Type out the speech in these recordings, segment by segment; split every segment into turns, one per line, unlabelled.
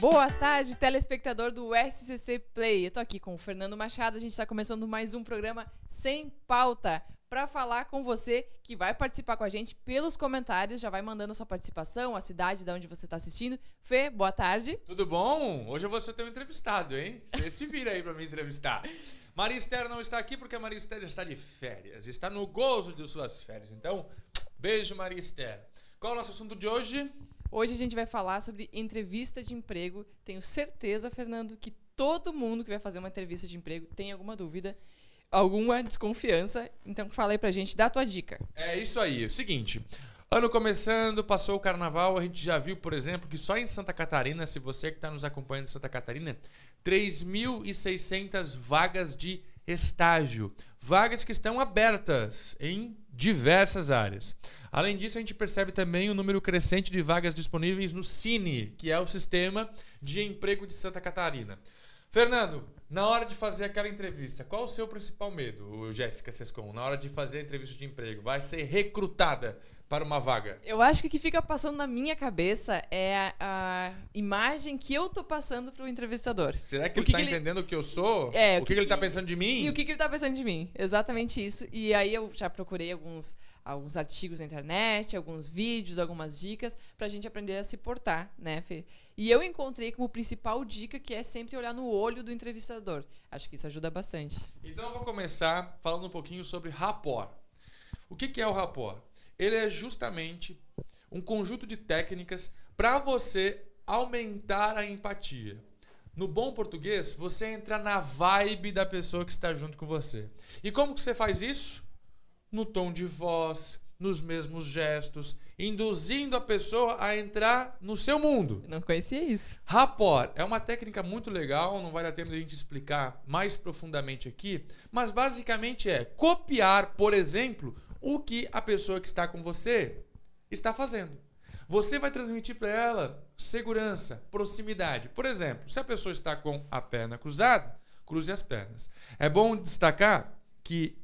Boa tarde, telespectador do SCC Play. Eu tô aqui com o Fernando Machado. A gente está começando mais um programa sem pauta para falar com você que vai participar com a gente pelos comentários. Já vai mandando a sua participação, a cidade de onde você está assistindo. Fê, boa tarde.
Tudo bom? Hoje eu vou ser teu entrevistado, hein? Você se vira aí para me entrevistar. Maria Esther não está aqui porque a Maria Esther está de férias. Está no gozo de suas férias. Então, beijo, Maria Esther. Qual é o nosso assunto de hoje?
Hoje a gente vai falar sobre entrevista de emprego. Tenho certeza, Fernando, que todo mundo que vai fazer uma entrevista de emprego tem alguma dúvida, alguma desconfiança. Então fala aí pra gente, dá a tua dica.
É isso aí. É o seguinte, ano começando, passou o carnaval, a gente já viu, por exemplo, que só em Santa Catarina, se você que está nos acompanhando em Santa Catarina, 3.600 vagas de estágio. Vagas que estão abertas em diversas áreas. Além disso, a gente percebe também o número crescente de vagas disponíveis no Cine, que é o sistema de emprego de Santa Catarina. Fernando, na hora de fazer aquela entrevista, qual o seu principal medo, Jéssica Sescon, na hora de fazer a entrevista de emprego? Vai ser recrutada para uma vaga?
Eu acho que o que fica passando na minha cabeça é a, a imagem que eu tô passando pro entrevistador.
Será que
O
ele
que
tá
que ele-
entendendo o que eu sou?
É,
o que, que ele tá pensando de mim?
E o que, que ele tá pensando de mim? Exatamente isso. E aí eu já procurei alguns, alguns artigos na internet, alguns vídeos, algumas dicas, pra gente aprender a se portar, né, Fê? E eu encontrei como principal dica que é sempre olhar no olho do entrevistador. Acho que isso ajuda bastante.
Então eu vou começar falando um pouquinho sobre rapport. O que, que é o rapport? Ele é justamente um conjunto de técnicas para você aumentar a empatia. No bom português, você entra na vibe da pessoa que está junto com você. E como que você faz isso? No tom de voz, nos mesmos gestos, induzindo a pessoa a entrar no seu mundo.
Eu não conhecia isso.
Rapport é uma técnica muito legal, não vai dar tempo de a gente explicar mais profundamente aqui, mas basicamente é copiar, por exemplo, o que a pessoa que está com você está fazendo. Você vai transmitir para ela segurança, proximidade. Por exemplo, se a pessoa está com a perna cruzada, cruze as pernas. É bom destacar que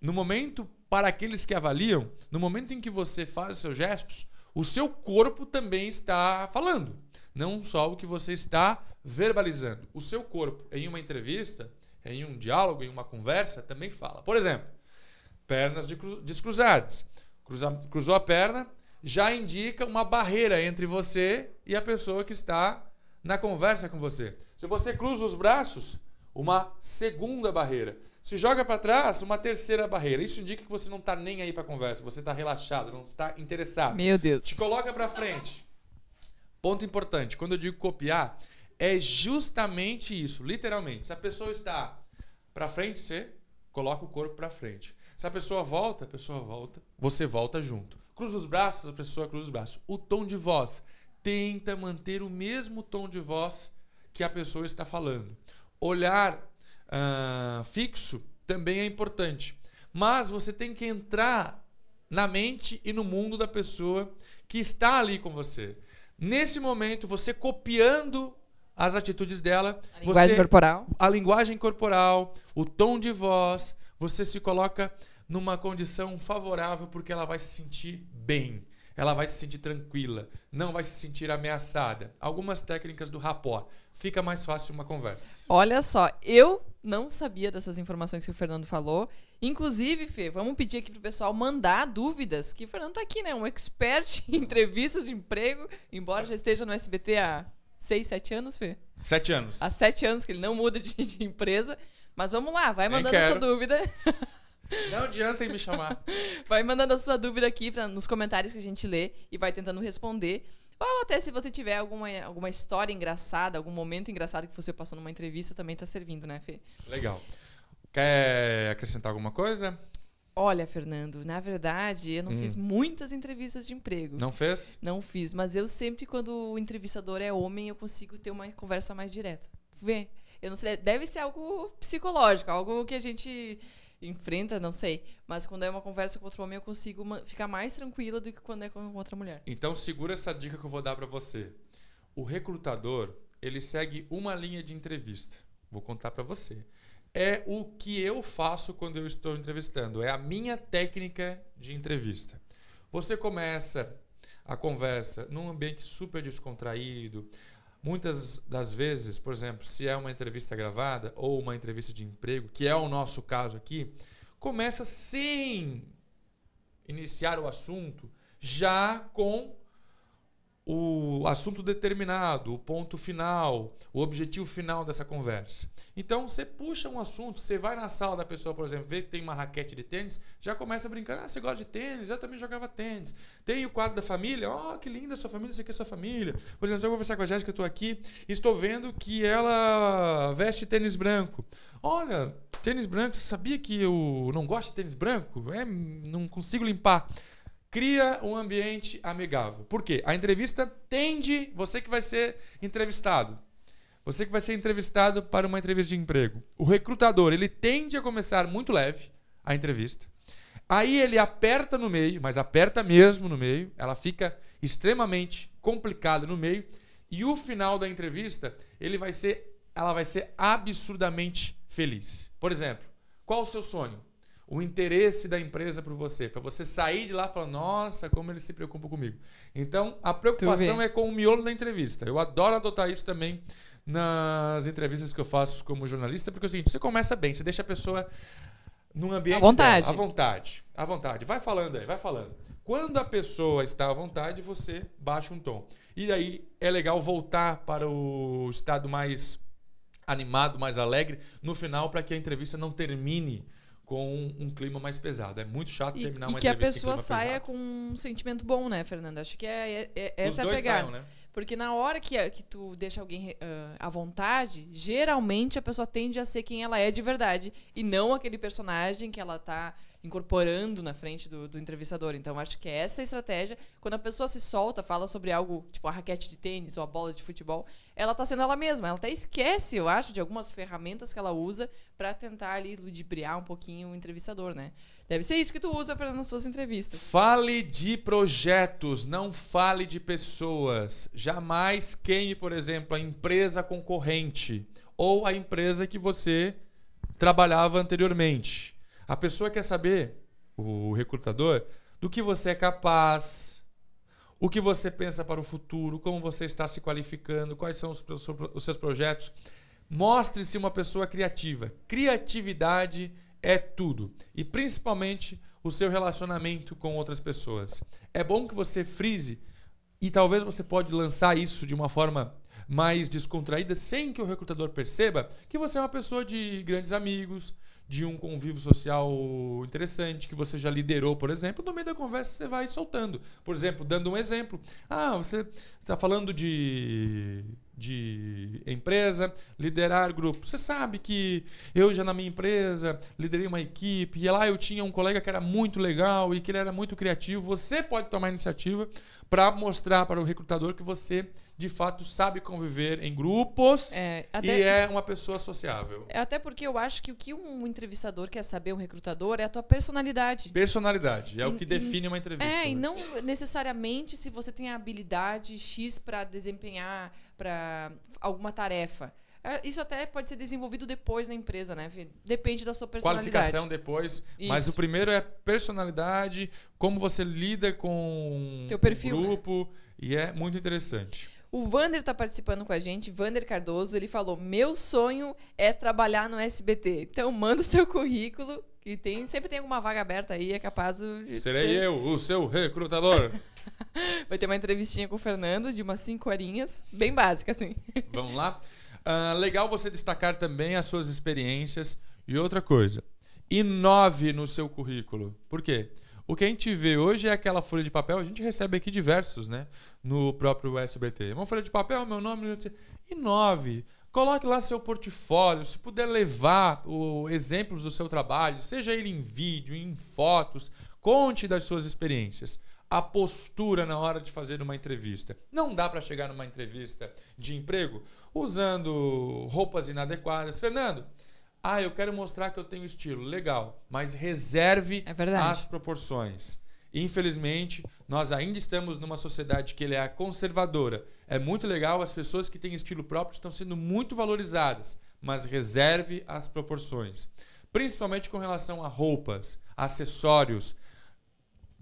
no momento, para aqueles que avaliam, no momento em que você faz os seus gestos, o seu corpo também está falando. Não só o que você está verbalizando. O seu corpo, em uma entrevista, em um diálogo, em uma conversa, também fala. Por exemplo, pernas de cru- descruzadas. Cruza- cruzou a perna, já indica uma barreira entre você e a pessoa que está na conversa com você. Se você cruza os braços, uma segunda barreira. Se joga para trás, uma terceira barreira. Isso indica que você não está nem aí para a conversa, você está relaxado, não está interessado.
Meu Deus.
Te coloca para frente. Ponto importante, quando eu digo copiar, é justamente isso, literalmente. Se a pessoa está para frente, você coloca o corpo para frente. Se a pessoa volta, a pessoa volta, você volta junto. Cruza os braços, a pessoa cruza os braços. O tom de voz tenta manter o mesmo tom de voz que a pessoa está falando. Olhar ah, fixo também é importante, mas você tem que entrar na mente e no mundo da pessoa que está ali com você. Nesse momento, você copiando as atitudes dela,
A linguagem
você
corporal.
a linguagem corporal, o tom de voz, você se coloca numa condição favorável porque ela vai se sentir bem, ela vai se sentir tranquila, não vai se sentir ameaçada. Algumas técnicas do rapport. Fica mais fácil uma conversa.
Olha só, eu não sabia dessas informações que o Fernando falou. Inclusive, Fê, vamos pedir aqui pro pessoal mandar dúvidas, que o Fernando tá aqui, né? Um expert em entrevistas de emprego, embora já esteja no SBT há seis, sete anos, Fê.
Sete anos.
Há sete anos que ele não muda de, de empresa. Mas vamos lá, vai mandando a sua dúvida.
Não adianta em me chamar.
Vai mandando a sua dúvida aqui pra, nos comentários que a gente lê e vai tentando responder. Ou até se você tiver alguma, alguma história engraçada, algum momento engraçado que você passou numa entrevista, também tá servindo, né, Fê?
Legal. Quer acrescentar alguma coisa?
Olha, Fernando, na verdade, eu não
Hum.
fiz muitas entrevistas de emprego.
Não fez?
Não fiz, mas eu sempre, quando o entrevistador é homem, eu consigo ter uma conversa mais direta. Vê? Eu não sei, deve ser algo psicológico, algo que a gente enfrenta, não sei. Mas quando é uma conversa com outro homem, eu consigo ficar mais tranquila do que quando é com outra mulher.
Então segura essa dica que eu vou dar pra você. O recrutador, ele segue uma linha de entrevista. Vou contar pra você. É o que eu faço quando eu estou entrevistando, é a minha técnica de entrevista. Você começa a conversa num ambiente super descontraído. Muitas das vezes, por exemplo, se é uma entrevista gravada ou uma entrevista de emprego, que é o nosso caso aqui, começa sem iniciar o assunto, já com o assunto determinado, o ponto final, o objetivo final dessa conversa. Então você puxa um assunto, você vai na sala da pessoa, por exemplo, vê que tem uma raquete de tênis, já começa a brincar. Ah, você gosta de tênis? Eu também jogava tênis. Tem o quadro da família? Oh, que linda sua família, isso aqui é sua família. Por exemplo, eu vou conversar com a Jéssica, eu estou aqui estou vendo que ela veste tênis branco. Olha, tênis branco, sabia que eu não gosto de tênis branco? É, não consigo limpar. Cria um ambiente amigável. Por quê? A entrevista tende, você que vai ser entrevistado, você que vai ser entrevistado para uma entrevista de emprego. O recrutador, ele tende a começar muito leve a entrevista. Aí ele aperta no meio, mas aperta mesmo no meio, ela fica extremamente complicada no meio, e o final da entrevista, ele vai ser, ela vai ser absurdamente feliz. Por exemplo, qual o seu sonho? O interesse da empresa por você, para você sair de lá e falar: "Nossa, como ele se preocupa comigo". Então, a preocupação é com o miolo da entrevista. Eu adoro adotar isso também nas entrevistas que eu faço como jornalista, porque é o seguinte, você começa bem, você deixa a pessoa num ambiente
À vontade.
dela, à vontade, à vontade. Vai falando aí, vai falando. Quando a pessoa está à vontade, você baixa um tom. E aí é legal voltar para o estado mais animado, mais alegre no final para que a entrevista não termine com um, clima mais pesado. É muito chato
E,
terminar
e
uma
que a pessoa saia
pesado.
com um sentimento bom, né, Fernanda? Acho que é, é- é-
Os
essa é a
dois
pegada.
saiam, né?
Porque na hora que, que tu deixa alguém ah, à vontade, geralmente a pessoa tende a ser quem ela é de verdade. E não aquele personagem que ela tá incorporando na frente do, do entrevistador. Então, acho que essa é estratégia. Quando a pessoa se solta, fala sobre algo, tipo a raquete de tênis ou a bola de futebol, ela tá sendo ela mesma. Ela até esquece, eu acho, de algumas ferramentas que ela usa pra tentar ali ludibriar um pouquinho o entrevistador, né? Deve ser isso que tu usa, Fernanda, nas suas entrevistas.
Fale de projetos, não fale de pessoas. Jamais queime, por exemplo, a empresa concorrente ou a empresa que você trabalhava anteriormente. A pessoa quer saber, o recrutador, do que você é capaz, o que você pensa para o futuro, como você está se qualificando, quais são os, seus projetos. Mostre-se uma pessoa criativa. Criatividade é tudo. E principalmente o seu relacionamento com outras pessoas. É bom que você frise e talvez você pode lançar isso de uma forma mais descontraída sem que o recrutador perceba que você é uma pessoa de grandes amigos, de um convívio social interessante que você já liderou, por exemplo, no meio da conversa você vai soltando. Por exemplo, dando um exemplo. Ah, você está falando de, de empresa, liderar grupo. Você sabe que eu já na minha empresa liderei uma equipe e lá eu tinha um colega que era muito legal e que ele era muito criativo. Você pode tomar iniciativa para mostrar para o recrutador que você de fato sabe conviver em grupos
É,
e é uma pessoa sociável.
é até porque eu acho que o que um entrevistador quer saber, um recrutador, é a tua personalidade.
Personalidade é o
E-
que
e-
define uma entrevista.
É,
né?
e não necessariamente se você tem a habilidade X para desempenhar para alguma tarefa. É, Isso até pode ser desenvolvido depois na empresa, né? Depende da sua personalidade.
Qualificação depois. Mas
Isso.
o primeiro é personalidade, como você lida com o
né?
grupo. E é muito interessante.
O Vander tá participando com a gente, Vander Cardoso, ele falou: "Meu sonho é trabalhar no SBT". Então manda o seu currículo, que tem, sempre tem alguma vaga aberta aí, é capaz de
Serei
ser-
eu, o seu recrutador.
Vai ter uma entrevistinha com o Fernando de umas cinco horinhas, bem básica assim.
Vamos lá? Ah, legal você destacar também as suas experiências. E outra coisa, inove no seu currículo. Por quê? O que a gente vê hoje é aquela folha de papel, a gente recebe aqui diversos, né? No próprio SBT. Uma folha de papel, meu nome, sei. inove. Coloque lá seu portfólio, se puder levar o, exemplos do seu trabalho, seja ele em vídeo, em fotos, conte das suas experiências. a postura na hora de fazer uma entrevista. Não dá para chegar numa entrevista de emprego usando roupas inadequadas. Fernando, ah, eu quero mostrar que eu tenho estilo. Legal, mas reserve
É
as proporções. Infelizmente, nós ainda estamos numa sociedade que é conservadora. É muito legal, as pessoas que têm estilo próprio estão sendo muito valorizadas, mas reserve as proporções. Principalmente com relação a roupas, acessórios.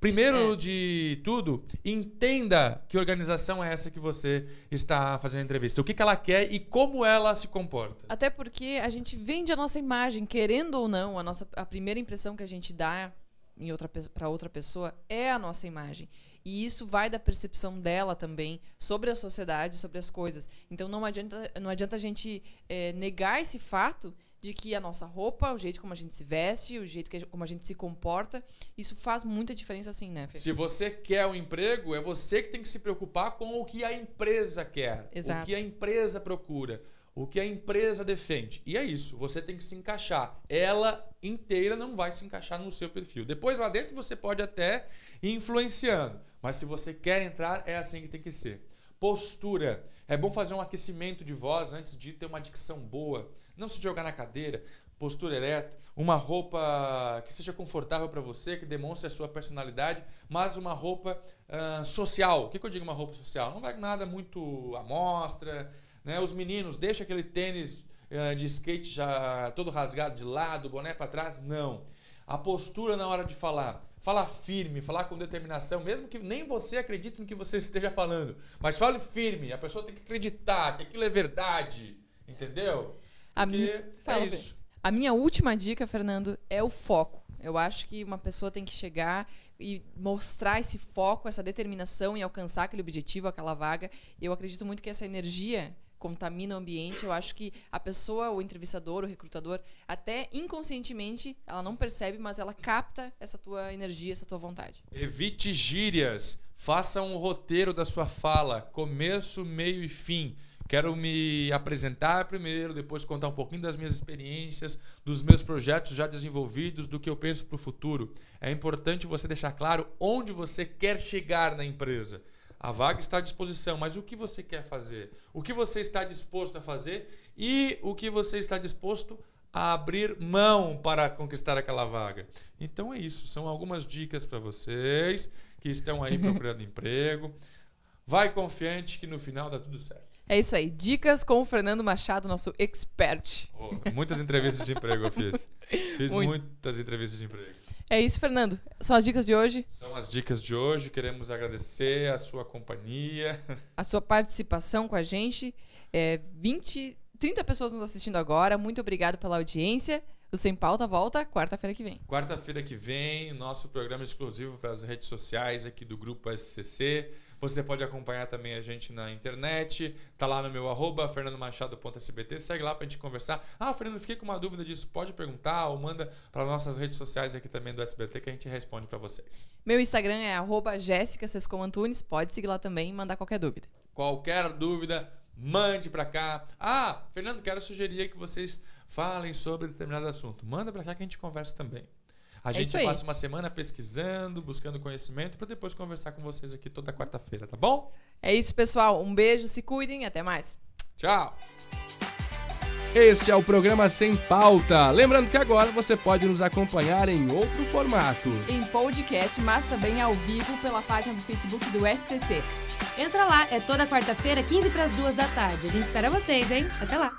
Primeiro
É.
de tudo, entenda que organização é essa que você está fazendo a entrevista. O que, que ela quer e como ela se comporta.
Até porque a gente vende a nossa imagem, querendo ou não, a nossa a primeira impressão que a gente dá em outra para outra pessoa é a nossa imagem. E isso vai da percepção dela também sobre a sociedade, sobre as coisas. Então não adianta, não adianta a gente eh, negar esse fato de que a nossa roupa, o jeito como a gente se veste, o jeito que como a gente se comporta, isso faz muita diferença assim, né, Fê?
Se você quer um emprego, é você que tem que se preocupar com o que a empresa quer,
Exato.
o que a empresa procura, o que a empresa defende. E é isso, você tem que se encaixar. Ela inteira não vai se encaixar no seu perfil. Depois lá dentro você pode até ir influenciando, mas se você quer entrar, é assim que tem que ser. Postura. É bom fazer um aquecimento de voz antes de ter uma dicção boa. Não se jogar na cadeira, postura ereta, uma roupa que seja confortável para você, que demonstre a sua personalidade, mas uma roupa ah, social. O que, que eu digo uma roupa social? Não vai nada muito à mostra, né? Os meninos, deixa aquele tênis ah, de skate já todo rasgado de lado, boné para trás. Não. A postura na hora de falar. Falar firme, falar com determinação, mesmo que nem você acredite no que você esteja falando. Mas fale firme, a pessoa tem que acreditar que aquilo é verdade. Entendeu?
A mi-
é
Fala, Fê.
isso.
A minha última dica, Fernando, é o foco. Eu acho que uma pessoa tem que chegar e mostrar esse foco, essa determinação em alcançar aquele objetivo, aquela vaga. Eu acredito muito que essa energia contamina o ambiente. Eu acho que a pessoa, o entrevistador, o recrutador, até inconscientemente, ela não percebe, mas ela capta essa tua energia, essa tua vontade.
Evite gírias. Faça um roteiro da sua fala, começo, meio e fim. Quero me apresentar primeiro, depois contar um pouquinho das minhas experiências, dos meus projetos já desenvolvidos, do que eu penso para o futuro. É importante você deixar claro onde você quer chegar na empresa. A vaga está à disposição, mas o que você quer fazer? O que você está disposto a fazer e o que você está disposto a abrir mão para conquistar aquela vaga. Então é isso, são algumas dicas para vocês que estão aí procurando emprego. Vai confiante que no final dá tudo certo.
É isso aí. Dicas com o Fernando Machado, nosso expert.
Oh, muitas entrevistas de emprego eu fiz. Fiz
Muito.
muitas entrevistas de emprego.
É isso, Fernando. São as dicas de hoje.
São as dicas de hoje. Queremos agradecer a sua companhia.
a sua participação com a gente. É, 20, 30 pessoas nos assistindo agora. Muito obrigado pela audiência. O Sem Pauta volta quarta-feira que vem.
Quarta-feira que vem, nosso programa exclusivo para as redes sociais aqui do Grupo SCC. Você pode acompanhar também a gente na internet. Tá lá no meu arroba, fernandomachado.sbt. Segue lá pra gente conversar. Ah, Fernando, fiquei com uma dúvida disso. Pode perguntar ou manda para nossas redes sociais aqui também do SBT que a gente responde para vocês.
Meu Instagram é arroba Jéssica Sescom Antunes. Pode seguir lá também e mandar qualquer dúvida.
Qualquer dúvida, mande para cá. Ah, Fernando, quero sugerir que vocês falem sobre determinado assunto. Manda para cá que a gente conversa também. A
É
gente passa uma semana pesquisando, buscando conhecimento para depois conversar com vocês aqui toda quarta-feira, tá bom?
É isso, pessoal. Um beijo, se cuidem e até mais.
Tchau!
Este é o programa Sem Pauta. Lembrando que agora você pode nos acompanhar em outro formato.
Em podcast, mas também ao vivo pela página do Facebook do SCC.
Entra lá, é toda quarta-feira, 15 para as 2 da tarde. A gente espera vocês, hein? Até lá.